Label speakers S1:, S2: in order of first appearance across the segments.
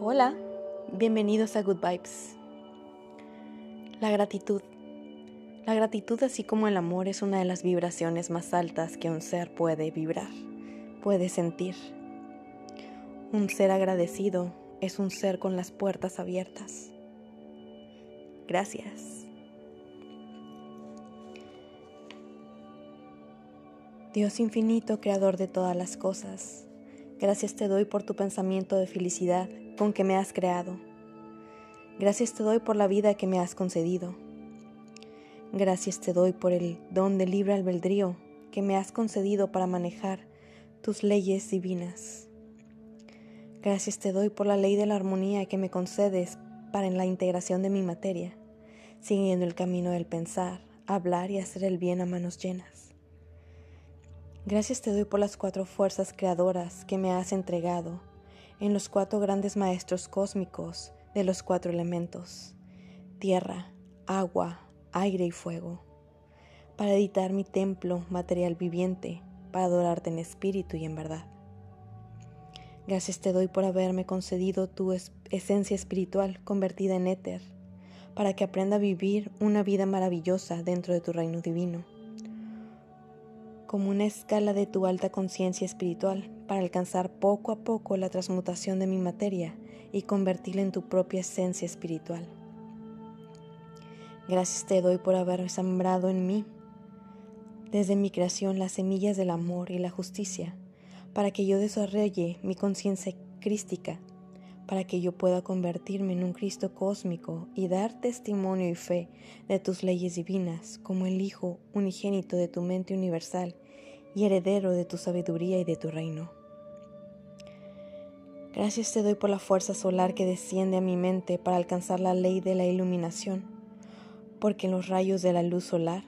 S1: Hola, bienvenidos a Good Vibes. La gratitud. La gratitud, así como el amor, es una de las vibraciones más altas que un ser puede vibrar, puede sentir. Un ser agradecido es un ser con las puertas abiertas. Gracias. Dios infinito, creador de todas las cosas, gracias te doy por tu pensamiento de felicidad con que me has creado. Gracias te doy por la vida que me has concedido. Gracias te doy por el don de libre albedrío que me has concedido para manejar tus leyes divinas. Gracias te doy por la ley de la armonía que me concedes para la integración de mi materia, siguiendo el camino del pensar, hablar y hacer el bien a manos llenas. Gracias te doy por las cuatro fuerzas creadoras que me has entregado en los cuatro grandes maestros cósmicos de los cuatro elementos, tierra, agua, aire y fuego, para editar mi templo material viviente, para adorarte en espíritu y en verdad. Gracias te doy por haberme concedido tu esencia espiritual convertida en éter, para que aprenda a vivir una vida maravillosa dentro de tu reino divino como una escala de tu alta conciencia espiritual para alcanzar poco a poco la transmutación de mi materia y convertirla en tu propia esencia espiritual. Gracias te doy por haber sembrado en mí desde mi creación las semillas del amor y la justicia, para que yo desarrolle mi conciencia crística, para que yo pueda convertirme en un Cristo cósmico y dar testimonio y fe de tus leyes divinas como el Hijo unigénito de tu mente universal y heredero de tu sabiduría y de tu reino. Gracias te doy por la fuerza solar que desciende a mi mente para alcanzar la ley de la iluminación, porque en los rayos de la luz solar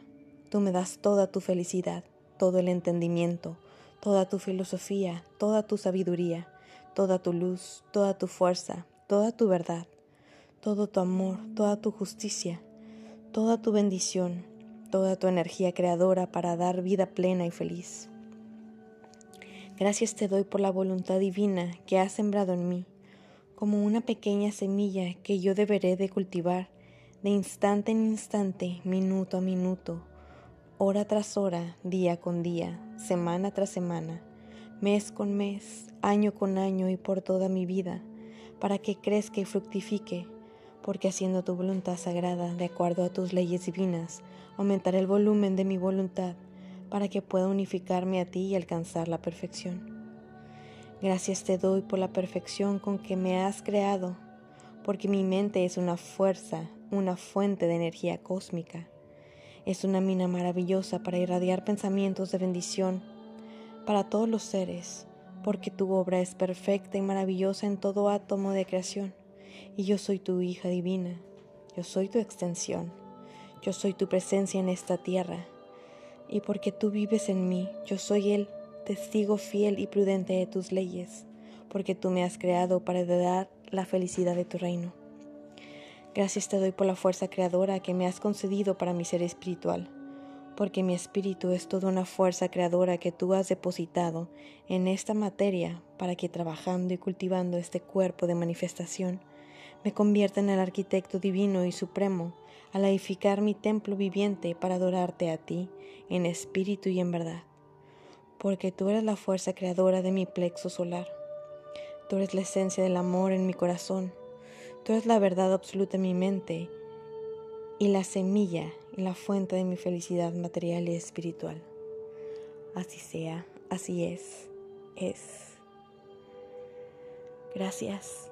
S1: tú me das toda tu felicidad, todo el entendimiento, toda tu filosofía, toda tu sabiduría, toda tu luz, toda tu fuerza, toda tu verdad, todo tu amor, toda tu justicia, toda tu bendición, toda tu energía creadora para dar vida plena y feliz. Gracias te doy por la voluntad divina que has sembrado en mí, como una pequeña semilla que yo deberé de cultivar de instante en instante, minuto a minuto, hora tras hora, día con día, semana tras semana, mes con mes, año con año y por toda mi vida, para que crezca y fructifique porque haciendo tu voluntad sagrada de acuerdo a tus leyes divinas, aumentaré el volumen de mi voluntad para que pueda unificarme a ti y alcanzar la perfección. Gracias te doy por la perfección con que me has creado, porque mi mente es una fuerza, una fuente de energía cósmica. Es una mina maravillosa para irradiar pensamientos de bendición para todos los seres, porque tu obra es perfecta y maravillosa en todo átomo de creación. Y yo soy tu hija divina, yo soy tu extensión, yo soy tu presencia en esta tierra, y porque tú vives en mí, yo soy el testigo fiel y prudente de tus leyes, porque tú me has creado para dar la felicidad de tu reino. Gracias te doy por la fuerza creadora que me has concedido para mi ser espiritual, porque mi espíritu es toda una fuerza creadora que tú has depositado en esta materia para que trabajando y cultivando este cuerpo de manifestación, me convierta en el arquitecto divino y supremo al edificar mi templo viviente para adorarte a ti en espíritu y en verdad, porque tú eres la fuerza creadora de mi plexo solar, tú eres la esencia del amor en mi corazón, tú eres la verdad absoluta en mi mente y la semilla y la fuente de mi felicidad material y espiritual. Así sea, así es, es. Gracias.